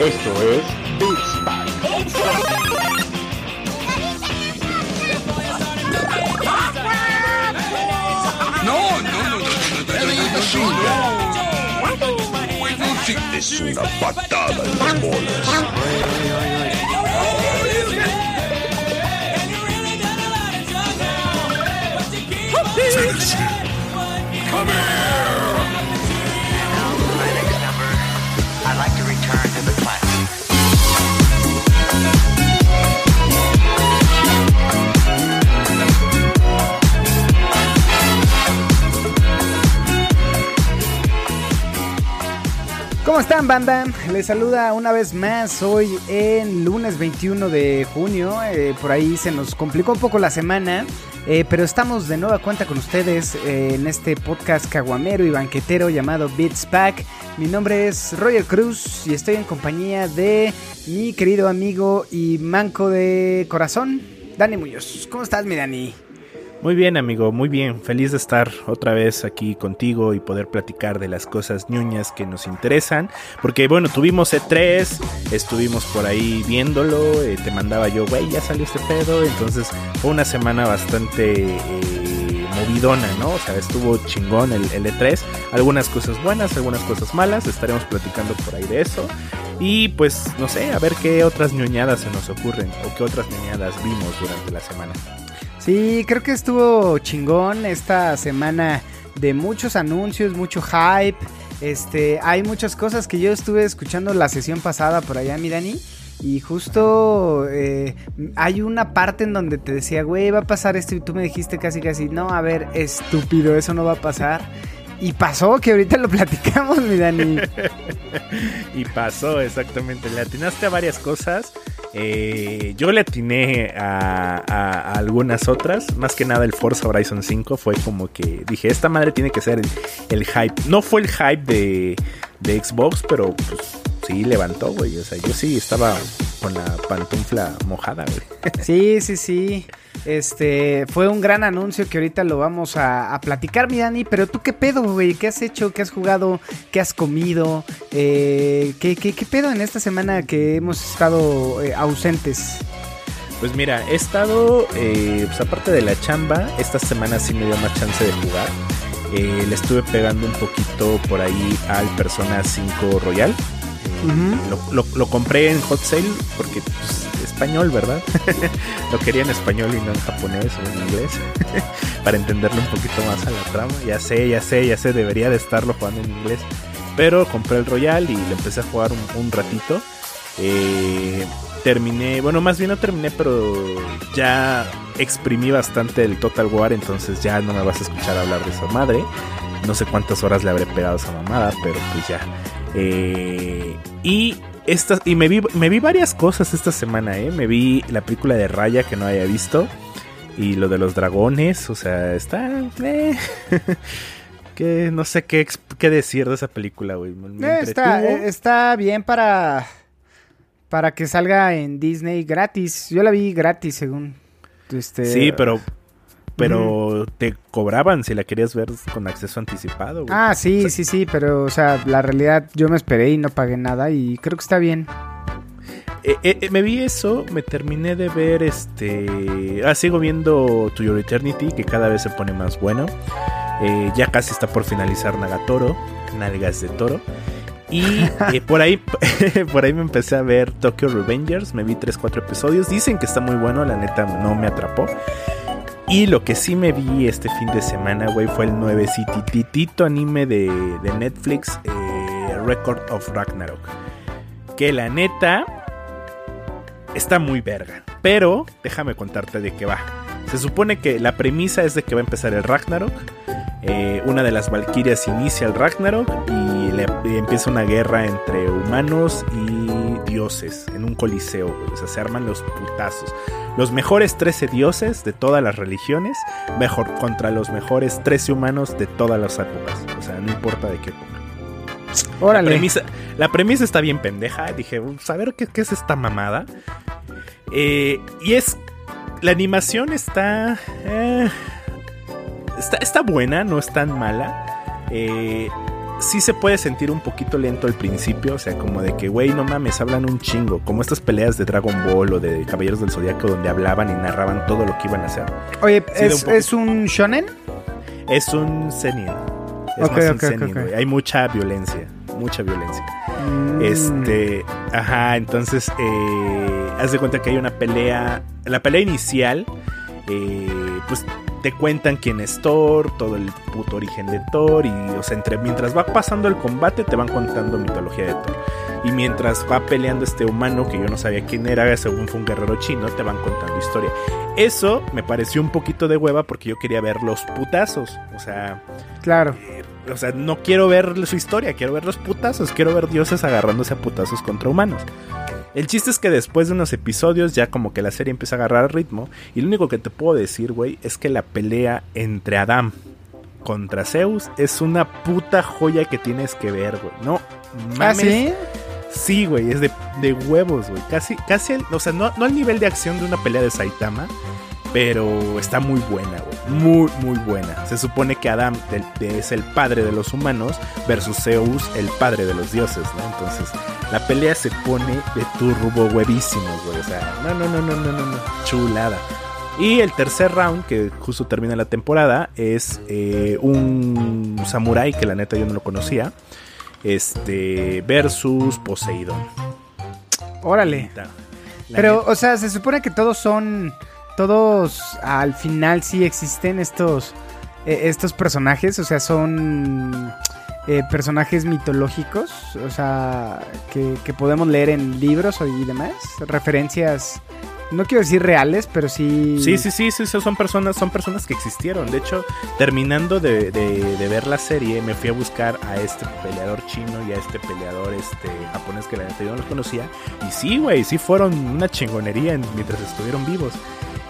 Esto es Beats No, no, no, no, no, no, no, no, Es una patada en las bolas. My ¿Cómo están, banda? Les saluda una vez más hoy en lunes 21 de junio. Eh, por ahí se nos complicó un poco la semana, eh, pero estamos de nueva cuenta con ustedes eh, en este podcast caguamero y banquetero llamado Beats Pack. Mi nombre es Roger Cruz y estoy en compañía de mi querido amigo y manco de corazón, Dani Muñoz. ¿Cómo estás, mi Dani? Muy bien, amigo, muy bien. Feliz de estar otra vez aquí contigo y poder platicar de las cosas ñuñas que nos interesan. Porque, bueno, tuvimos E3, estuvimos por ahí viéndolo. eh, te mandaba yo, güey, ya salió este pedo. Entonces, fue una semana bastante eh, movidona, ¿no? O sea, estuvo chingón el, el E3. Algunas cosas buenas, algunas cosas malas. Estaremos platicando por ahí de eso. Y pues, no sé, a ver qué otras ñoñadas se nos ocurren o qué otras ñoñadas vimos durante la semana. Sí, creo que estuvo chingón esta semana de muchos anuncios, mucho hype. Este, hay muchas cosas que yo estuve escuchando la sesión pasada por allá, mi Dani. Y justo eh, hay una parte en donde te decía, güey, va a pasar esto. Y tú me dijiste casi, casi, no, a ver, estúpido, eso no va a pasar. Y pasó, que ahorita lo platicamos, mi Dani. Y pasó, exactamente. Le atinaste a varias cosas. Eh, yo le atiné a, algunas otras. Más que nada el Forza Horizon 5 fue como que dije, esta madre tiene que ser el, el hype. No fue el hype de, de Xbox, pero pues sí levantó, güey. O sea, yo sí estaba con la pantufla mojada, güey. Sí, sí, sí. Este, fue un gran anuncio que ahorita lo vamos a, a platicar, mi Dani. Pero tú, ¿qué pedo, güey? ¿Qué has hecho? ¿Qué has jugado? ¿Qué has comido? Eh, ¿qué, qué, qué pedo en esta semana que hemos estado eh, ausentes? Pues mira, he estado, eh, pues aparte de la chamba, esta semana sí me dio más chance de jugar. Eh, le estuve pegando un poquito por ahí al Persona 5 Royal. Lo, lo- lo compré en Hot Sale porque pues, español, ¿verdad? lo quería en español y no en japonés o en inglés. para entenderle un poquito más a la trama. Ya sé, ya sé, ya sé, debería de estarlo jugando en inglés. Pero compré el Royal y le empecé a jugar un, un ratito. Eh, terminé, bueno, más bien no terminé, pero ya exprimí bastante el Total War, entonces ya no me vas a escuchar hablar de esa madre. No sé cuántas horas le habré pegado a esa mamada, pero pues ya. Eh, y esta, y me vi, me vi varias cosas esta semana, ¿eh? Me vi la película de Raya que no había visto. Y lo de los dragones, o sea, está... eh, que no sé qué, qué decir de esa película, güey. Eh, está, eh, está bien para, para que salga en Disney gratis. Yo la vi gratis, según. Este, Sí, pero pero te cobraban si la querías ver con acceso anticipado. güey. Ah, sí, O sea, sí, sí, pero, o sea, la realidad, yo me esperé y no pagué nada y creo que está bien. eh, eh, eh, me vi eso, me terminé de ver este. Ah, sigo viendo To Your Eternity, que cada vez se pone más bueno. Eh, ya casi está por finalizar Nagatoro, Nalgas de Toro. Y eh, por ahí por ahí me empecé a ver Tokyo Revengers, me vi 3-4 episodios. Dicen que está muy bueno, la neta no me atrapó. Y lo que sí me vi este fin de semana, güey, fue el nuevecititito anime de, de Netflix, eh, Record of Ragnarok. Que la neta está muy verga. Pero déjame contarte de qué va. Se supone que la premisa es de que va a empezar el Ragnarok. Eh, una de las Valkyrias inicia el Ragnarok y, le, empieza una guerra entre humanos y dioses en un coliseo. güey. O sea, se arman los putazos. Los mejores 13 dioses de todas las religiones mejor contra los mejores 13 humanos de todas las épocas. O sea, no importa de qué época. La Órale. premisa, la premisa está bien pendeja. Dije, "Vamos a ver qué, qué es esta mamada. Eh, y es. La animación está, eh, está. Está buena, no es tan mala. Eh, sí se puede sentir un poquito lento al principio, o sea, como de que, güey, no mames, hablan un chingo, como estas peleas de Dragon Ball o de Caballeros del Zodiaco donde hablaban y narraban todo lo que iban a hacer. Oye, Sí, ¿es, un poco. ¿es un shonen? Es un senin. Es más un ok, ok, senin, ok. güey. Hay mucha violencia, mucha violencia. Mm. Este, ajá, entonces, eh, haz de cuenta que hay una pelea, la pelea inicial, eh, pues te cuentan quién es Thor, todo el puto origen de Thor, y, o sea, entre, mientras va pasando el combate te van contando mitología de Thor. Y mientras va peleando este humano, que yo no sabía quién era, según fue un guerrero chino, te van contando historia. Eso me pareció un poquito de hueva porque yo quería ver los putazos, o sea... Claro. O sea, no quiero ver su historia, quiero ver los putazos, quiero ver dioses agarrándose a putazos contra humanos. El chiste es que después de unos episodios ya como que la serie empieza a agarrar ritmo y lo único que te puedo decir, güey, es que la pelea entre Adam contra Zeus es una puta joya que tienes que ver, güey. No, ¿Ah, mames. sí? Sí, güey, es de, de huevos, güey. Casi, casi, el- o sea, no, no al nivel de acción de una pelea de Saitama, pero está muy buena, güey. Muy, muy buena. Se supone que Adam es el padre de los humanos versus Zeus, el padre de los dioses, ¿no? Entonces, la pelea se pone de turbo huevísimos, güey. O sea, no, no, no, no, no, no, no. Chulada. Y el tercer round, que justo termina la temporada, es eh, un samurái que la neta yo no lo conocía. Este, versus Poseidón. Órale. La Pero, neta. o sea, se supone que todos son. Todos al final sí existen estos. eh, estos personajes. O sea, son. eh, personajes mitológicos. O sea, que, podemos leer en libros y demás. Referencias. No quiero decir reales, pero sí. Sí, sí, sí, sí, son personas, son personas que existieron. De hecho, terminando de, de- de ver la serie, me fui a buscar a este peleador chino y a este peleador este japonés que la yo no los conocía. Y sí, güey, sí fueron una chingonería en- mientras estuvieron vivos.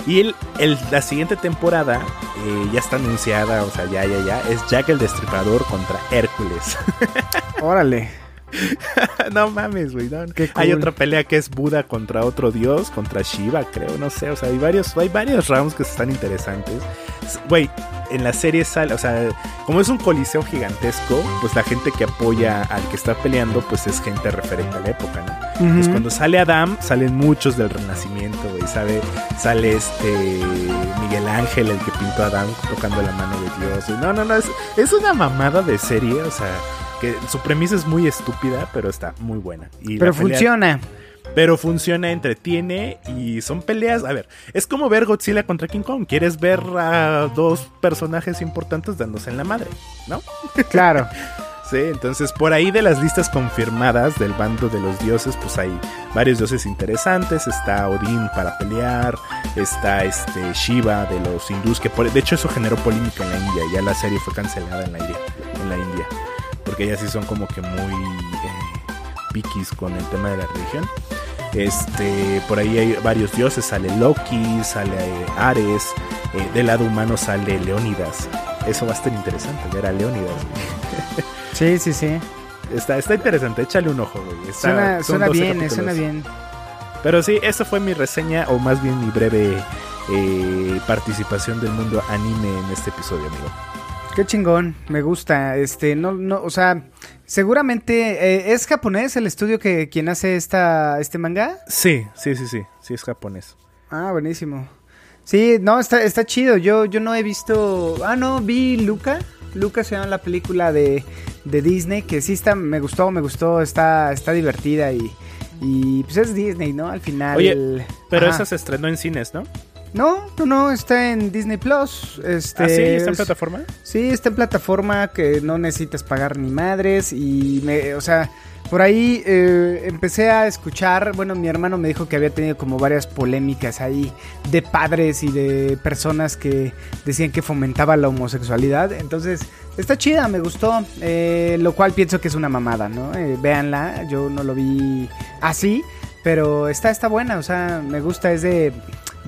Y el, el- la siguiente temporada eh, ya está anunciada, o sea, ya, ya, ya, es Jack el Destripador contra Hércules. Órale. no mames, güey. no. Qué Hay cool. otra pelea que es Buda contra otro dios, contra Shiva, creo, no sé. O sea, hay varios, hay varios rounds que están interesantes. Güey, en la serie sale, o sea, como es un coliseo gigantesco, pues la gente que apoya al que está peleando, pues es gente referente a la época, ¿no? Pues Ujú. cuando sale Adam, salen muchos del Renacimiento, güey. Sale, sale este Miguel Ángel, el que pintó a Adam tocando la mano de Dios. güey. No, no, no, es, es una mamada de serie, o sea, que su premisa es muy estúpida, pero está muy buena. Y Pero pelea- funciona. Pero funciona, entretiene y son peleas. A ver, es como ver Godzilla contra King Kong. Quieres ver a dos personajes importantes dándose en la madre, ¿no? Claro. Sí, entonces por ahí de las listas confirmadas del bando de los dioses, pues hay varios dioses interesantes. Está Odín para pelear, está este Shiva de los hindús, que por- de hecho eso generó polémica en la India. Ya la serie fue cancelada en la India, en la India porque ellas sí son como que muy eh, piquis con el tema de la religión. Este, por ahí hay varios dioses, sale Loki, sale eh, Ares, eh, del lado humano sale Leónidas. Eso va a estar interesante, ver a Leónidas. Sí, sí, sí. Está, está interesante, échale un ojo, güey. Está- Suena, suena 12 bien, eh, capítulos. suena bien. Pero sí, esa fue mi reseña, o más bien mi breve eh, participación del mundo anime en este episodio, amigo. Qué chingón, me gusta. Este, no, no, o sea, seguramente eh, es japonés el estudio que quien hace esta, este manga. Sí, sí, sí, sí, sí es japonés. Ah, buenísimo. Sí, no, está, está chido. Yo, yo no he visto. Ah, no, vi Luca. Luca se llama la película de, de Disney, que sí está, me gustó, me gustó, está, está divertida y, y pues es Disney, ¿no? Al final. Oye, Pero Ajá. esa se estrenó en cines, ¿no? No, no, no, está en Disney Plus. Este, ¿Ah, sí? ¿Está en plataforma? Sí, está en plataforma que no necesitas pagar ni madres y me, o sea, por ahí eh, empecé a escuchar, bueno, mi hermano me dijo que había tenido como varias polémicas ahí de padres y de personas que decían que fomentaba la homosexualidad, entonces está chida, me gustó, eh, lo cual pienso que es una mamada, ¿no? Eh, véanla, yo no lo vi así, pero está, está buena, o sea, me gusta, es de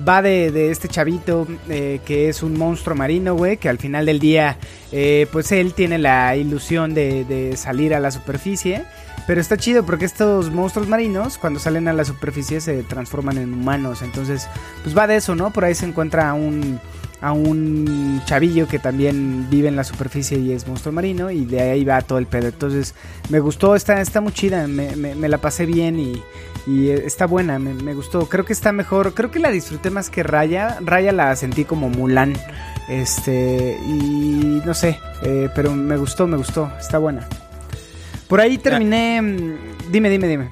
va de, de este chavito eh, que es un monstruo marino, güey, que al final del día, eh, pues él tiene la ilusión de, de salir a la superficie. Pero está chido porque estos monstruos marinos, cuando salen a la superficie, se transforman en humanos. Entonces, pues va de eso, ¿no? Por ahí se encuentra un, a un chavillo que también vive en la superficie y es monstruo marino y de ahí va todo el pedo. Entonces me gustó, está, está muy chida, me, me- la pasé bien y, y está buena, me, me gustó. Creo que está mejor, creo que la disfruté más que Raya. Raya la sentí como Mulan. Este, y no sé, eh, pero me gustó, me gustó, está buena. Por ahí terminé. mm, Dime, dime, dime.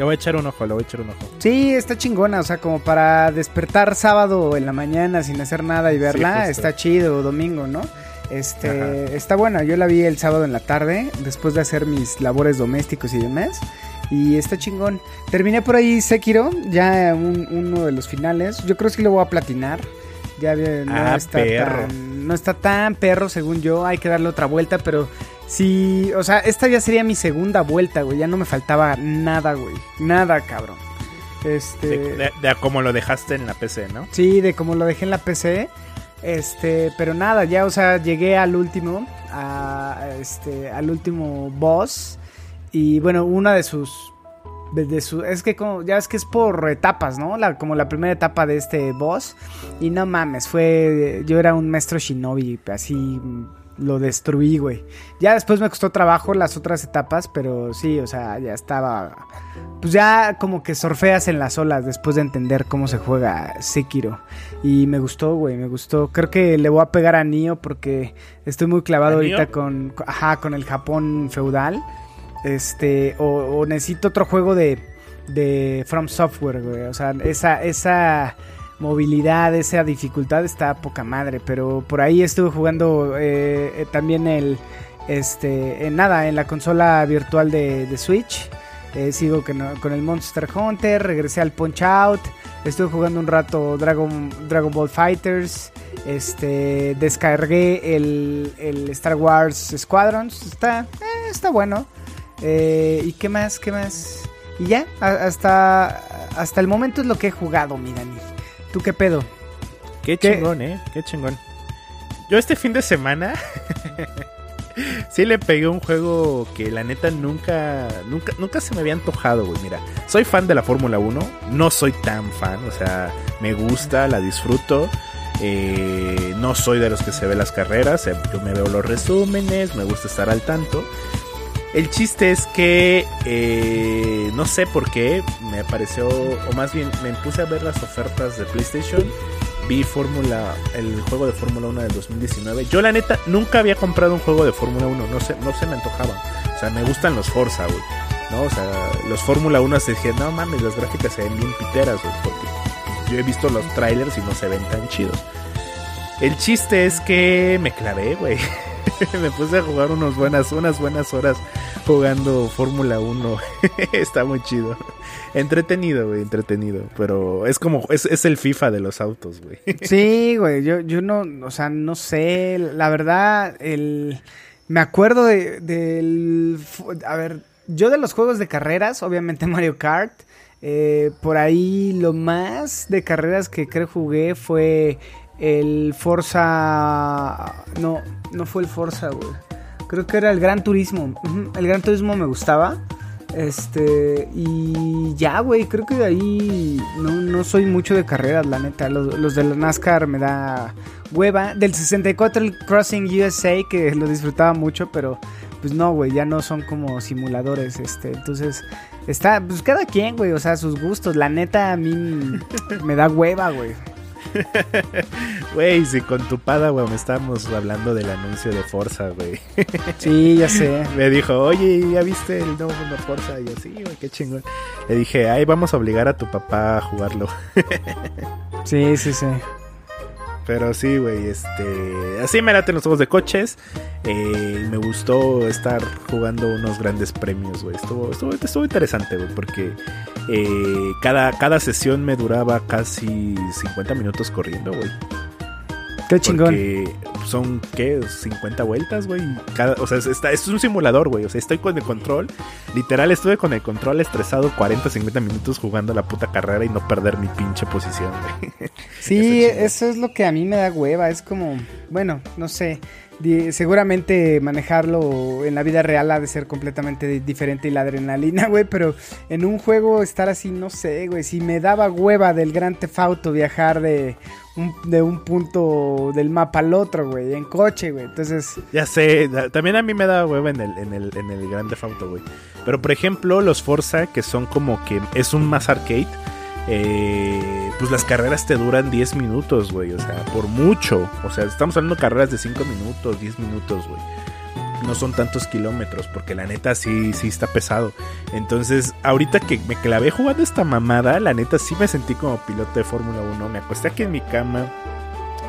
Le voy a echar un ojo, le voy a echar un ojo. Sí, está chingona, o sea, como para despertar sábado en la mañana sin hacer nada y verla, está chido, domingo, ¿no? Este, Ajá. está buena, yo la vi el sábado en la tarde, después de hacer mis labores domésticos y demás, y está chingón. Terminé por ahí Sekiro, ya un- uno de los finales, yo creo que sí lo voy a platinar, ya no, Ah, está perro. tan, no está tan perro según yo, hay que darle otra vuelta, pero sí, o sea, esta ya sería mi segunda vuelta, güey, ya no me faltaba nada, güey, nada, cabrón. Este... De, de- de a cómo lo dejaste en la PC, ¿no? Sí, de como lo dejé en la PC. Este, pero nada, ya, o sea, llegué al último, a, este, al último boss. Y bueno, una de sus, de, su, es que como, ya es que es por etapas, ¿no? La, como la primera etapa de este boss. Y no mames, fue, yo era un maestro shinobi, así lo destruí, güey. Ya después me costó trabajo las otras etapas, pero sí, o sea, ya estaba pues ya como que surfeas en las olas después de entender cómo se juega Sekiro. Y me gustó, güey, me gustó. Creo que le voy a pegar a Nio porque estoy muy clavado ¿A ahorita con- ajá, con el Japón feudal. Este, o, o necesito otro juego de, de From Software, güey. O sea, esa, esa movilidad, esa dificultad está poca madre. Pero por ahí estuve jugando eh, eh, también el, este, en nada, en la consola virtual de, de Switch. Eh, sigo con, con el Monster Hunter, regresé al Punch Out, estuve jugando un rato Dragon, Dragon Ball Fighters, este, descargué el, el Star Wars Squadrons, está, está bueno. ¿Y qué más? ¿Qué más? Y ya, hasta, hasta el momento es lo que he jugado, mi Dani. ¿Tú qué pedo? Qué ¿Qué? chingón, ¿eh? Qué chingón. Yo este fin de semana sí le pegué un juego que la neta nunca, nunca, nunca se me había antojado, güey. Mira, soy fan de la Fórmula 1, no soy tan fan, o sea, me gusta, la disfruto. eh, no soy de los que se ve las carreras, eh, yo me veo los resúmenes, me gusta estar al tanto. El chiste es que eh, no sé por qué me apareció, o más bien me puse a ver las ofertas de PlayStation. Vi Fórmula, el juego de Fórmula 1 del 2019. Yo la neta nunca había comprado un juego de Fórmula 1, no se, no se me antojaban. O sea, me gustan los Forza, güey. ¿No? O sea, los Fórmula 1 se dije, no mames, las gráficas se ven bien piteras, güey. Porque yo he visto los trailers y no se ven tan chidos. El chiste es que me clavé, güey. me puse a jugar unos buenas, unas buenas horas jugando Fórmula 1. Está muy chido. Entretenido, güey, entretenido. Pero es como, es, el FIFA de los autos, güey. Sí, güey, yo, yo no, o sea, no sé, la verdad, el, me acuerdo de, del, a ver, yo de los juegos de carreras, obviamente Mario Kart, eh, por ahí lo más de carreras que creo jugué fue el Forza, no, no fue el Forza, güey, creo que era el Gran Turismo, el Gran Turismo me gustaba. Este, y ya, güey, creo que de ahí no, no soy mucho de carreras, la neta. Los, los de la NASCAR me da hueva. Del 64 el Crossing USA, que lo disfrutaba mucho, pero pues no, güey, ya no son como simuladores, este. Entonces, está, pues cada quien, güey, o sea, sus gustos. La neta a mí me da hueva, güey. Güey, si con tu Padawan estábamos hablando del anuncio de Forza, güey. Sí, ya sé. Me dijo, oye, ¿ya viste el nuevo mundo Forza? Y yo, sí, güey, qué chingón. Le dije, ay, vamos a obligar a tu papá a jugarlo. Sí, sí, sí. Pero sí, güey, este... Así me laten los juegos de coches. Eh, me gustó estar jugando unos grandes premios, güey. Estuvo, estuvo, estuvo interesante, güey, porque eh, cada, cada sesión me duraba casi 50 minutos corriendo, güey. Qué chingón. Porque son, ¿qué? 50 vueltas, güey. Cada, o sea, es, está- es un simulador, güey. O sea, estoy con el control literal estuve con el control estresado 40, 50 minutos jugando la puta carrera y no perder mi pinche posición, güey. Sí, eso es lo que a mí me da hueva. Es como, bueno, no sé. Seguramente manejarlo en la vida real ha de ser completamente di- diferente y la adrenalina, güey. Pero en un juego estar así, no sé, güey. Si me daba hueva del Gran Tefauto viajar de un, de un punto del mapa al otro, güey, en coche, güey. Entonces, Ya sé, también a mí me da hueva en el, en el, en el Grand Theft Auto, güey. Pero por ejemplo, los Forza, que son como que es un más arcade, eh, pues las carreras te duran 10 minutos, güey. O sea, por mucho. O sea, estamos hablando de carreras de 5 minutos, 10 minutos, güey. No son tantos kilómetros, porque la neta sí, sí está pesado. Entonces, ahorita que me clavé jugando esta mamada, la neta sí me sentí como piloto de Fórmula 1. Me acosté aquí en mi cama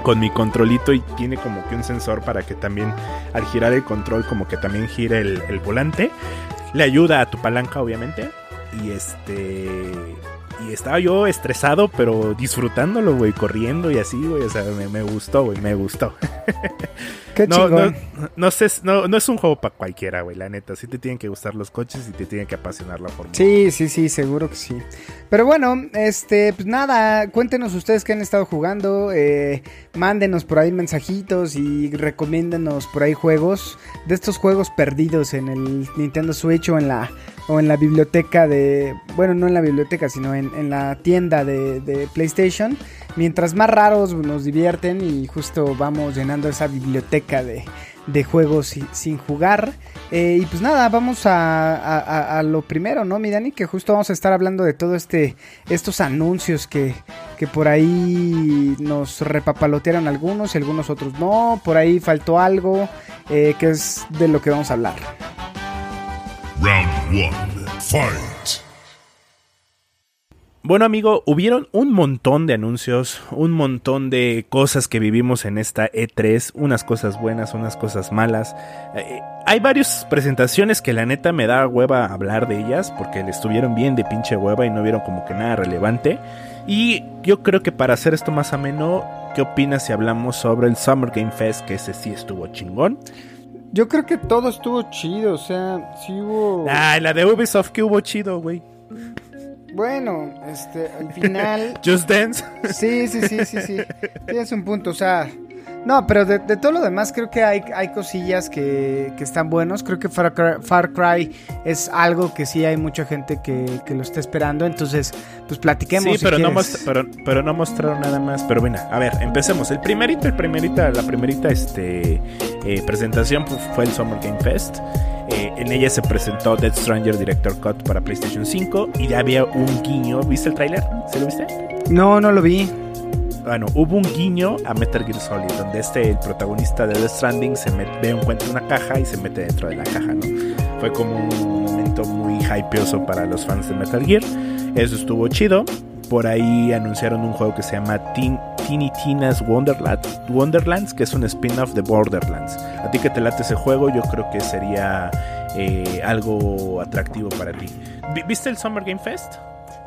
con mi controlito y tiene como que un sensor para que también al girar el control como que también gire el, el volante. Le ayuda a tu palanca obviamente. Y este... Y estaba yo estresado, pero disfrutándolo, güey, corriendo y así, güey. O sea, me, me gustó, güey, me gustó. qué No, no, no, sé, no, no es un juego para cualquiera, güey, la neta. Sí te tienen que gustar los coches y te tienen que apasionar la fórmula. Sí, sí, sí, seguro que sí. Pero bueno, este, pues nada, cuéntenos ustedes qué han estado jugando, eh, mándenos por ahí mensajitos y recomiéndenos por ahí juegos de estos juegos perdidos en el Nintendo Switch o en la o en la biblioteca de, bueno, no en la biblioteca, sino en, en la tienda de, de PlayStation. Mientras más raros nos divierten y justo vamos llenando esa biblioteca de, de juegos si- sin jugar. Eh, y pues nada, vamos a, a- lo primero, ¿no, mi Dani? Que justo vamos a estar hablando de todo este, estos anuncios que, que por ahí nos repapalotearon algunos y algunos otros no. Por ahí faltó algo, eh, que es de lo que vamos a hablar. Round one. Fight. Bueno, amigo, hubieron un montón de anuncios, un montón de cosas que vivimos en esta E3, unas cosas buenas, unas cosas malas. Eh, hay varias presentaciones que la neta me da hueva hablar de ellas, porque le estuvieron bien de pinche hueva y no vieron como que nada relevante. Y yo creo que para hacer esto más ameno, ¿qué opinas si hablamos sobre el Summer Game Fest? Que ese sí estuvo chingón. Yo creo que todo estuvo chido, o sea, sí hubo... Ah, la de Ubisoft que hubo chido, güey. Bueno, este, al final... Just Dance. Sí, sí, sí, sí, sí. Tienes un punto, o sea. No, pero de, de todo lo demás creo que hay, hay cosillas que, que están buenos. Creo que Far Cry, Far Cry es algo que sí hay mucha gente que, que lo está esperando. Entonces, pues platiquemos. Sí, si pero, no pero, pero no mostraron nada más. Pero bueno, a ver, empecemos. El primerito, el primerita, la primerita este, eh, presentación pues, fue el Summer Game Fest. Eh, en ella se presentó Dead Stranger Director Cut para PlayStation 5 y ya había un guiño. ¿Viste el tráiler? ¿Se lo viste? No, no lo vi. Bueno, hubo un guiño a Metal Gear Solid, donde este, el protagonista de Death Stranding, se met- ve, encuentra una caja y se mete dentro de la caja, ¿no? Fue como un momento muy hypeoso para los fans de Metal Gear. Eso estuvo chido. Por ahí anunciaron un juego que se llama Teen, Teeny Tina's Wonderland, Wonderlands, que es un spin-off de Borderlands. A ti que te late ese juego, yo creo que sería eh, algo atractivo para ti. Vi- ¿Viste el Summer Game Fest?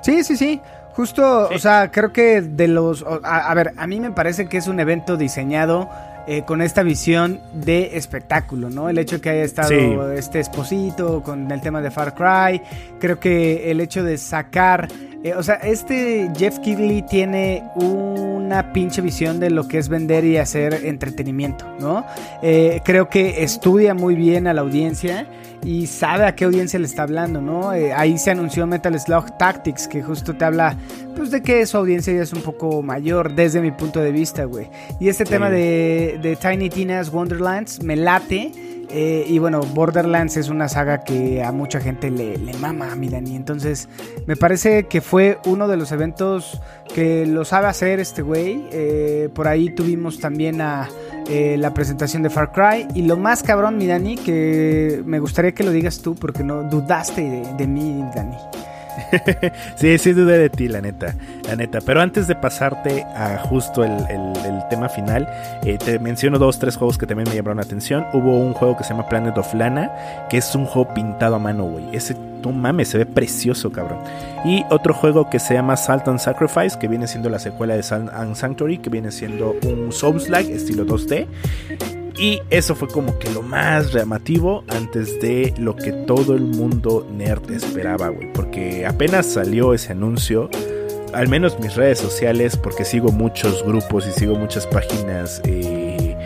Sí, sí, sí. Justo, Sí. o sea, creo que de los... A, a ver, a mí me parece que es un evento diseñado eh, con esta visión de espectáculo, ¿no? El hecho que haya estado Sí. este esposito con el tema de Far Cry, creo que el hecho de sacar... eh, o sea, este Jeff Keighley tiene una pinche visión de lo que es vender y hacer entretenimiento, ¿no? Eh, creo que estudia muy bien a la audiencia y sabe a qué audiencia le está hablando, ¿no? Eh, ahí se anunció Metal Slug Tactics, que justo te habla, pues, de que su audiencia ya es un poco mayor, desde mi punto de vista, güey. Y este Sí. tema de, de Tiny Tina's Wonderlands me late. Eh, y bueno, Borderlands es una saga que a mucha gente le, le mama a mi Dani. Entonces, me parece que fue uno de los eventos que lo sabe hacer este güey. Eh, por ahí tuvimos también a eh, la presentación de Far Cry. Y lo más cabrón, mi Dani, que me gustaría que lo digas tú, porque no dudaste de, de mí, Dani. Sí, sí dudé de ti, la neta, la neta. Pero antes de pasarte a justo el, el- tema final, eh, te menciono dos, tres juegos que también me llamaron la atención. Hubo un juego que se llama Planet of Lana, que es un juego pintado a mano, güey. Ese, no mames, se ve precioso, cabrón. Y otro juego que se llama Salt and Sacrifice, que viene siendo la secuela de Salt and Sanctuary, que viene siendo un Souls-like estilo 2D. Y eso fue como que lo más llamativo antes de lo que todo el mundo nerd esperaba, güey. Porque apenas salió ese anuncio, al menos mis redes sociales, porque sigo muchos grupos y sigo muchas páginas eh,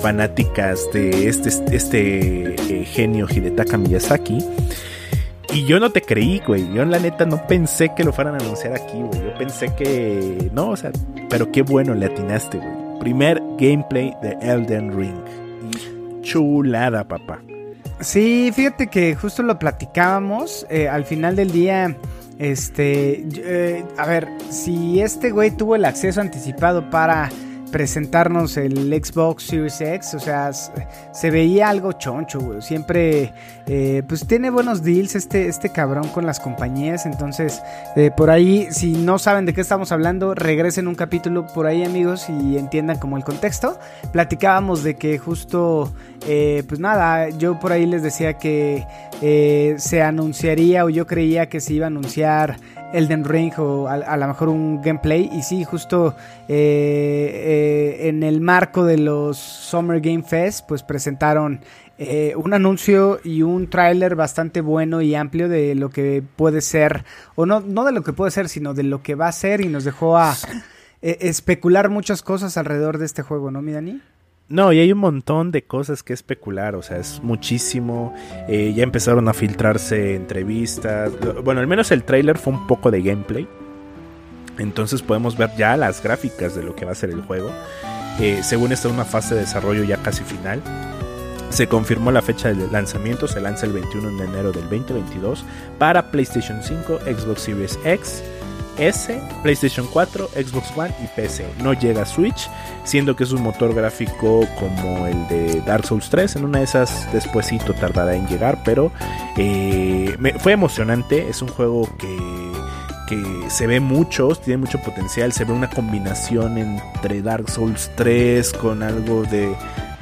fanáticas de este, este eh, genio Hidetaka Miyazaki. Y yo no te creí, güey. Yo en la neta no pensé que lo fueran a anunciar aquí, güey. Yo pensé que... No, o sea, pero qué bueno le atinaste, güey. Primer gameplay de Elden Ring. Chulada, papá. Sí, fíjate que justo lo platicábamos. eh, al final del día, este. eh, a ver, si este güey tuvo el acceso anticipado para presentarnos el Xbox Series X, o sea, se veía algo choncho, güey. Siempre, eh, pues tiene buenos deals este, este cabrón con las compañías. Entonces, eh, por ahí, si no saben de qué estamos hablando, regresen un capítulo por ahí, amigos, y entiendan como el contexto. Platicábamos de que justo, eh, pues nada, yo por ahí les decía que se anunciaría o yo creía que se iba a anunciar Elden Ring o a, a lo mejor un gameplay. Y sí, justo eh, eh, en el marco de los Summer Game Fest, pues presentaron eh, un anuncio y un tráiler bastante bueno y amplio de lo que puede ser, o no, no de lo que puede ser, sino de lo que va a ser y nos dejó a eh, especular muchas cosas alrededor de este juego, ¿no, mi Dani? No, y hay un montón de cosas que especular, o sea, es muchísimo. Eh, ya empezaron a filtrarse entrevistas. Bueno, al menos el trailer fue un poco de gameplay. Entonces podemos ver ya las gráficas de lo que va a ser el juego. Eh, según está una fase de desarrollo ya casi final. Se confirmó la fecha de lanzamiento, se lanza el 21 de enero del 2022 para PlayStation 5, Xbox Series X, S, PlayStation 4, Xbox One y PC. No llega a Switch, siendo que es un motor gráfico como el de Dark Souls 3. En una de esas despuesito tardará en llegar, pero eh, fue emocionante. Es un juego que, que se ve mucho, tiene mucho potencial. Se ve una combinación entre Dark Souls 3 con algo de,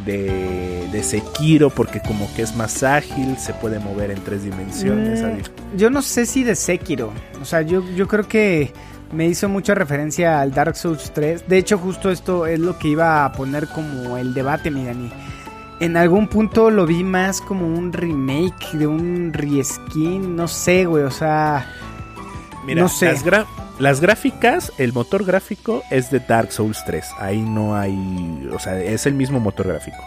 de, de Sekiro, porque como que es más ágil, se puede mover en tres dimensiones. Mm, yo no sé si de Sekiro. O sea, yo, yo creo que me hizo mucha referencia al Dark Souls 3. De hecho, justo esto es lo que iba a poner como el debate, mi Dani. En algún punto lo vi más como un remake de un reskin. No sé, güey. O sea, Mira, No sé. Las, gra- las gráficas, el motor gráfico es de Dark Souls 3. Ahí no hay. O sea, es el mismo motor gráfico.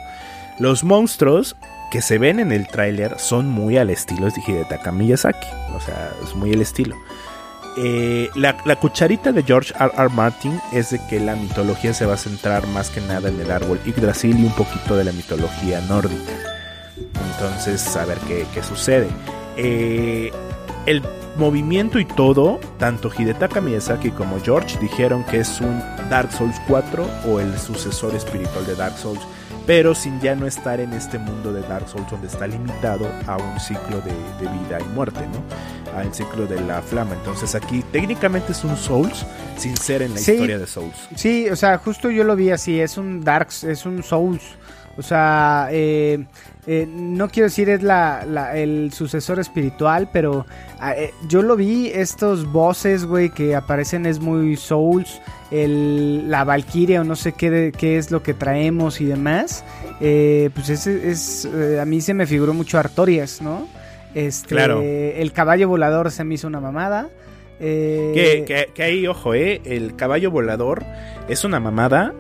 Los monstruos que se ven en el tráiler son muy al estilo de Hidetaka Miyazaki. O sea, es muy el estilo. Eh, la, cucharita de George R. R. Martin es de que la mitología se va a centrar más que nada en el árbol Yggdrasil y un poquito de la mitología nórdica. Entonces, a ver qué, qué sucede. Eh, el movimiento y todo, tanto Hidetaka Miyazaki como George dijeron que es un Dark Souls 4 o el sucesor espiritual de Dark Souls, pero sin ya no estar en este mundo de Dark Souls donde está limitado a un ciclo de, de vida y muerte, ¿no? Al ciclo de la flama. Entonces aquí técnicamente es un Souls sin ser en la Sí. historia de Souls. Sí, o sea, justo yo lo vi así, es un Darks, es un Souls. O sea, eh, eh, no quiero decir es la, la- el sucesor espiritual, pero ah, eh, yo lo vi, estos bosses, güey, que aparecen es muy Souls, el, la Valkyria o no sé qué, qué es lo que traemos y demás. Eh, pues ese es, eh, a mí se me figuró mucho Artorias, ¿no? Este, Claro. El caballo volador se me hizo una mamada. Eh, Que, que, que ahí, ojo, eh, el caballo volador es una mamada.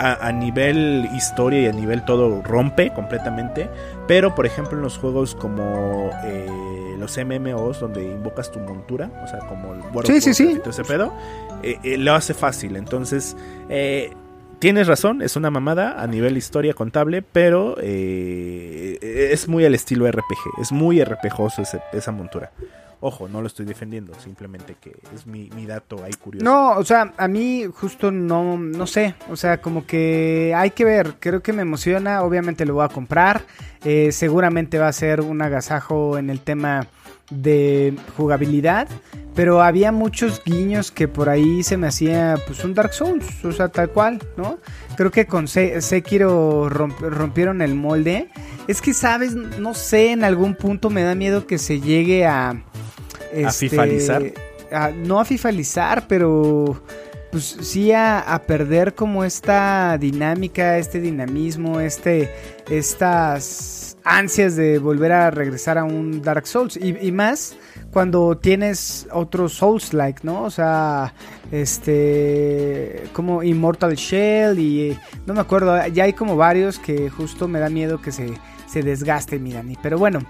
A, a nivel historia y a nivel todo rompe completamente. Pero, por ejemplo, en los juegos como eh, los MMOs, donde invocas tu montura, o sea, como el World Sí, of sí, sí. Y todo ese pedo, eh, eh, lo hace fácil. Entonces, tienes razón, es una mamada a nivel historia contable, pero es muy al estilo RPG. Es muy RPGoso ese- esa montura. Ojo, no lo estoy defendiendo, simplemente que es mi, mi dato ahí curioso. No, o sea, a mí justo no, no sé, o sea, como que hay que ver, creo que me emociona, obviamente lo voy a comprar, eh, seguramente va a ser un agasajo en el tema de jugabilidad, pero había muchos guiños que por ahí se me hacía pues un Dark Souls, o sea, tal cual, ¿no? Creo que con Se- Sekiro romp- rompieron el molde. Es que, ¿sabes? No sé, en algún punto me da miedo que se llegue a... este, fifalizar? a- no a fifalizar, pero pues sí a, a perder como esta dinámica, este dinamismo, este, estas ansias de volver a regresar a un Dark Souls. Y, y más cuando tienes otros Souls-like, ¿no? O sea, este, como Immortal Shell y no me acuerdo, ya hay como varios que justo me da miedo que se, se desgaste, mi Dani. Pero bueno,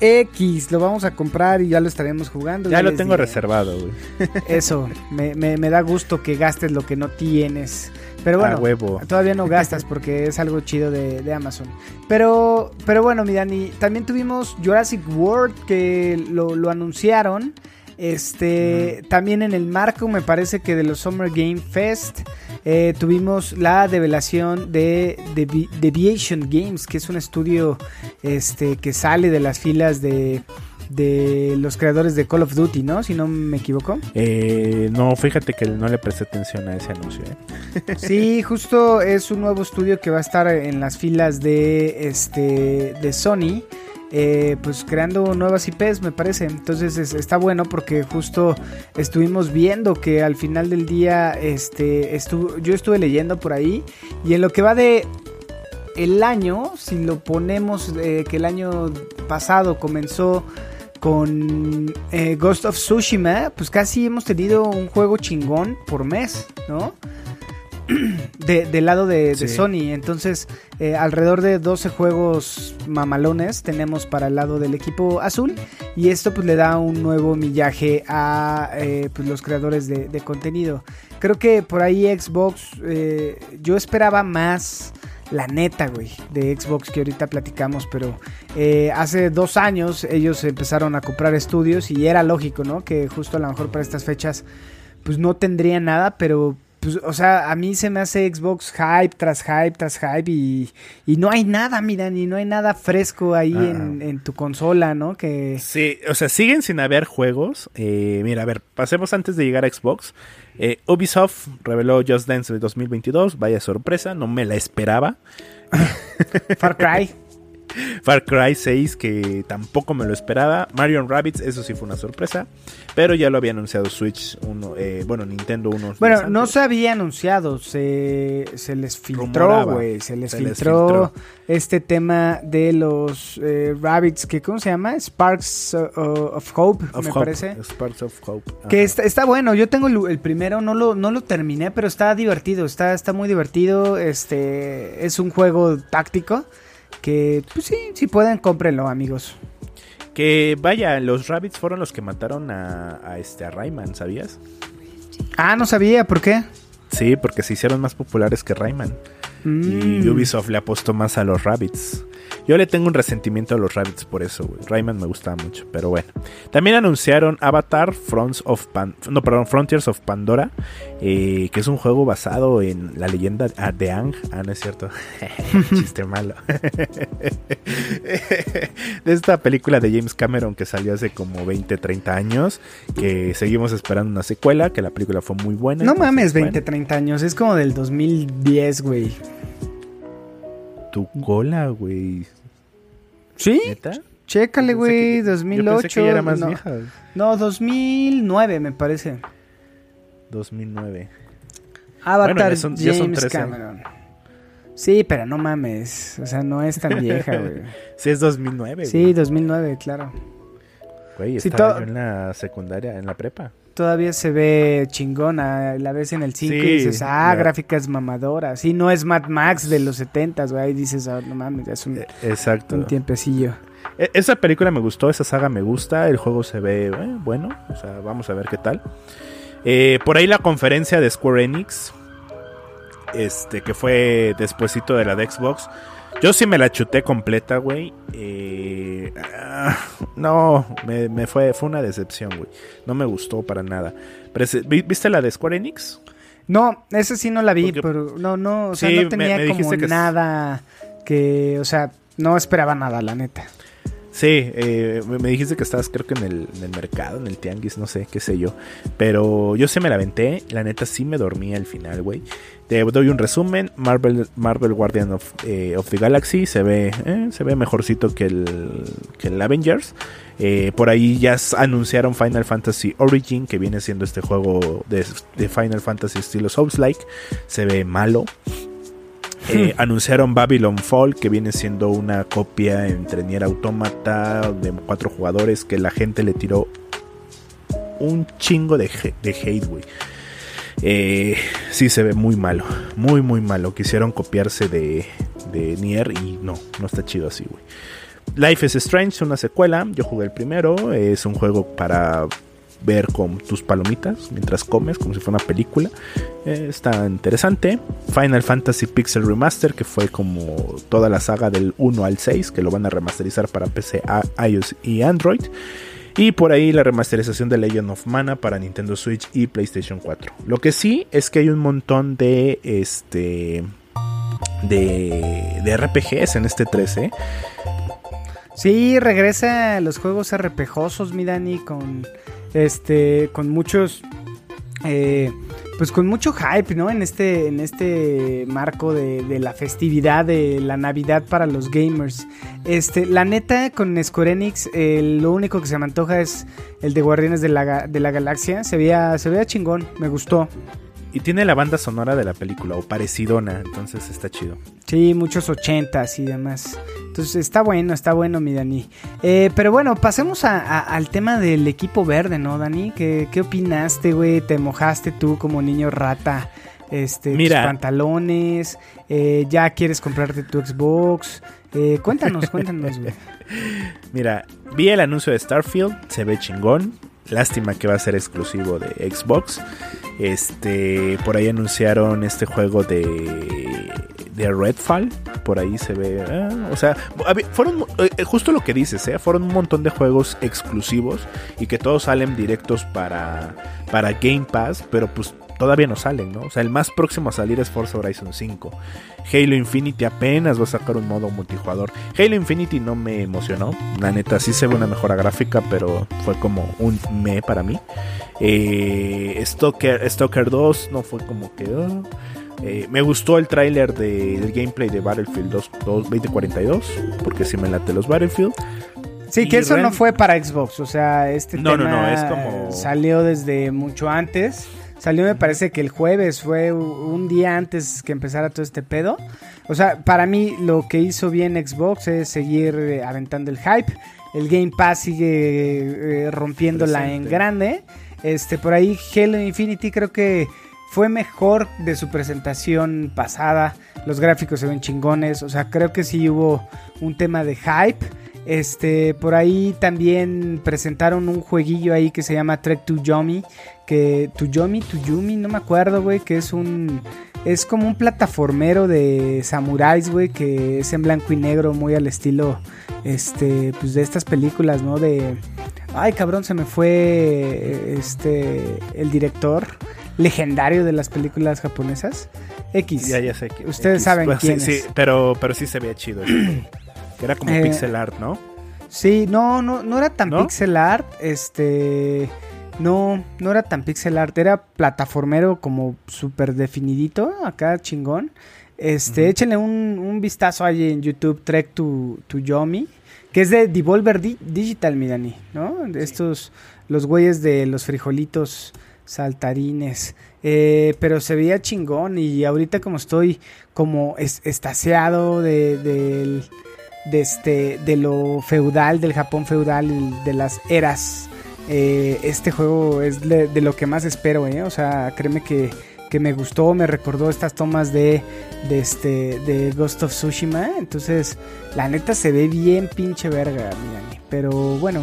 X, lo vamos a comprar y ya lo estaremos jugando. Ya lo tengo diré. reservado, güey. Eso, me, me- me da gusto que gastes lo que no tienes. Pero bueno, huevo. todavía no gastas porque es algo chido de, de Amazon. Pero, pero bueno, mi Dani, también tuvimos Jurassic World que lo, lo anunciaron. Este, también en el marco, me parece que de los Summer Game Fest, eh, tuvimos la develación de, de Vi- Deviation Games, que es un estudio este, que sale de las filas de, de los creadores de Call of Duty, ¿no? Si no me equivoco. Eh, no, fíjate que no le presté atención a ese anuncio, ¿eh? Sí, justo es un nuevo estudio que va a estar en las filas de este de Sony. eh, pues creando nuevas IPs me parece entonces es- está bueno porque justo estuvimos viendo que al final del día este estuvo, yo estuve leyendo por ahí y en lo que va de el año si lo ponemos eh, que el año pasado comenzó con eh, Ghost of Tsushima pues casi hemos tenido un juego chingón por mes no de, del lado de. Sony. Entonces, eh, alrededor de 12 juegos mamalones tenemos para el lado del equipo azul. Y esto pues le da un nuevo millaje a eh, pues, los creadores de, de contenido. Creo que por ahí Xbox, yo esperaba más. La neta, güey, de Xbox que ahorita platicamos, pero eh, hace dos años ellos empezaron a comprar estudios y era lógico, ¿no? Que justo a lo mejor para estas fechas pues no tendría nada, pero pues, o sea, a mí se me hace Xbox hype tras hype tras hype y, y no hay nada, mira, ni no hay nada fresco ahí Ah. en, en tu consola, ¿no? Que Sí, o sea, siguen sin haber juegos. Eh, mira, a ver, pasemos antes de llegar a Xbox. Eh, Ubisoft reveló Just Dance de 2022. Vaya sorpresa, no me la esperaba. Far Cry. Far Cry 6, que tampoco me lo esperaba. Mario Rabbits, eso sí fue una sorpresa. Pero ya lo había anunciado Switch, uno, eh, bueno, Nintendo unos Bueno, no se había anunciado, se, se les filtró, güey, se les Se les filtró este tema de los eh, Rabbits, que ¿cómo se llama? Sparks uh, uh, of Hope, Of me Hope, parece. Sparks of Hope. Que está bueno, yo tengo el, el primero, no lo, no lo terminé, pero está divertido, está, está muy divertido, este es un juego táctico que, pues sí, si pueden, cómprenlo, amigos. Que vaya, los Rabbits fueron los que mataron a, a este a Rayman, ¿sabías? Ah, no sabía, ¿por qué? Sí, porque se hicieron más populares que Rayman. Y Mm. Ubisoft le apostó más a los Rabbits. Yo le tengo un resentimiento a los Rabbits por eso, güey. Rayman me gustaba mucho, pero bueno. También anunciaron Avatar Fronts of Pan no, perdón, Frontiers of Pandora, eh, que es un juego basado en la leyenda ah, de Ang. Ah, no es cierto. Chiste malo. de esta película de James Cameron que salió hace como 20, 30 años, que seguimos esperando una secuela, que la película fue muy buena. No mames, bueno. 20, 30 años, es como del 2010, güey. Tu cola, güey. ¿Sí? ¿Neta? Chécale, güey, que- Yo 2008. pensé que ya era más no, vieja. no, 2009 me parece. 2009. Avatar Bueno, ya son- ya son James 13. Cameron. Sí, pero no mames, o sea, no es tan vieja, güey. Sí, es 2009. Sí, güey. 2009, claro. Güey, estaba yo en la secundaria, en la prepa. Todavía se ve chingona, la ves en el 5 y dices, ah, la- gráficas mamadoras. Sí, no es Mad Max de los 70s, güey, ahí dices, ah, no mames, ya es un, Eh, Exacto. un tiempecillo. E- Esa película me gustó, esa saga me gusta, el juego se ve eh, bueno, o sea, vamos a ver qué tal. Eh, por ahí la conferencia de Square Enix, este, que fue despuesito de la de Xbox. Yo sí me la chuté completa, güey. Eh, ah, no, me, me fue, fue una decepción, güey. No me gustó para nada. Prese- ¿vi- ¿Viste la de Square Enix? No, esa sí no la vi, Porque- pero no, no, o sea, Sí, no tenía me como que nada que, o sea, no esperaba nada, la neta. Sí, eh, me dijiste que estabas creo que en el, en el mercado, en el tianguis, no sé, qué sé yo. Pero yo se me la aventé, la neta sí me dormí al final, güey. Te doy un resumen, Marvel, Marvel Guardian of, eh, the Galaxy se ve, eh, se ve mejorcito que el, que el Avengers. Eh, por ahí ya anunciaron Final Fantasy Origin, que viene siendo este juego de, de Final Fantasy estilo Souls-like. Se ve malo. Eh, anunciaron Babylon Fall, que viene siendo una copia entre Nier Automata de cuatro jugadores que la gente le tiró un chingo de, de hate, güey. Eh, sí, se ve muy malo, muy, muy malo. Quisieron copiarse de, de Nier y no, no está chido así, güey. Life is Strange, una secuela. Yo jugué el primero. Es un juego para ver con tus palomitas mientras comes, como si fuera una película. Eh, está interesante. Final Fantasy Pixel Remaster, que fue como toda la saga del 1 al 6, que lo van a remasterizar para PC, iOS y Android. Y por ahí la remasterización de Legend of Mana para Nintendo Switch y PlayStation 4. Lo que sí es que hay un montón de este de, de RPGs en este 13. Sí, regresa a los juegos RPGosos, mi Dani, con este, con muchos, eh, pues con mucho hype, ¿no? En este, en este marco de, la festividad de la Navidad para los gamers. Este, la neta, con Square Enix, eh, lo único que se me antoja es el de Guardianes de la, de la Galaxia. Se veía, se veía chingón, me gustó. Y tiene la banda sonora de la película, o parecidona, entonces está chido. Sí, muchos ochentas y demás. Entonces está bueno, está bueno, mi Dani. Eh, pero bueno, pasemos a- a- al tema del equipo verde, ¿no, Dani? ¿Qué, qué opinaste, güey? ¿Te mojaste tú como niño rata? Este, Mira. tus pantalones, eh, ya quieres comprarte tu Xbox. Eh, cuéntanos, cuéntanos, güey. Mira, vi el anuncio de Starfield, se ve chingón. Lástima que va a ser exclusivo de Xbox. Este, por ahí anunciaron este juego de de Redfall, por ahí se ve, ah, o sea, fueron eh, justo lo que dices, ¿eh? fueron un montón de juegos exclusivos y que todos salen directos para para Game Pass, pero pues todavía no salen, ¿no? O sea, el más próximo a salir es Forza Horizon 5. Halo Infinity apenas va a sacar un modo multijugador. Halo Infinity no me emocionó. La neta, sí se ve una mejora gráfica, pero fue como un me para mí. Eh, Stalker, Stalker 2 no fue como que... ah. Eh, me gustó el tráiler de- del gameplay de Battlefield 2, 2 2042, porque sí me late los Battlefield. Sí, Y que eso Ren- no fue para Xbox, o sea, este No, no, tema no, es como- salió desde mucho antes. Salió me parece que el jueves fue un día antes que empezara todo este pedo. O sea, para mí lo que hizo bien Xbox es seguir eh, aventando el hype. El Game Pass sigue eh, rompiéndola en grande. Este, por ahí Halo Infinity creo que fue mejor de su presentación pasada. Los gráficos se ven chingones. O sea, creo que sí hubo un tema de hype. Este, por ahí también presentaron un jueguillo ahí que se llama Trek to Yomi. Que to Yomi, to Yumi, no me acuerdo, güey. Que es un. Es como un plataformero de samuráis, güey. Que es en blanco y negro, muy al estilo. Este, pues de estas películas, ¿no? De. Ay, cabrón, se me fue. Este. El director legendario de las películas japonesas. X. Ya, ya sé. Ustedes saben Pues, sí, quién sí, es. pero, pero sí se veía chido. era como Eh, pixel art, ¿no? Sí, no, no, no era tan ¿No? pixel art, este, no, no era tan pixel art, era plataformero como súper definidito, acá chingón. Este, échenle un, un vistazo ahí en YouTube, Trek to, to Yomi, que es de Devolver Di- Digital, mi Dani, ¿no? De Estos, los güeyes de los frijolitos saltarines. Eh, pero se veía chingón y ahorita como estoy como es, estaciado de, del de este de lo feudal del Japón feudal de las eras eh, este juego es de, lo que más espero eh. o sea créeme que, que me gustó me recordó estas tomas de de este de Ghost of Tsushima entonces la neta se ve bien pinche verga pero bueno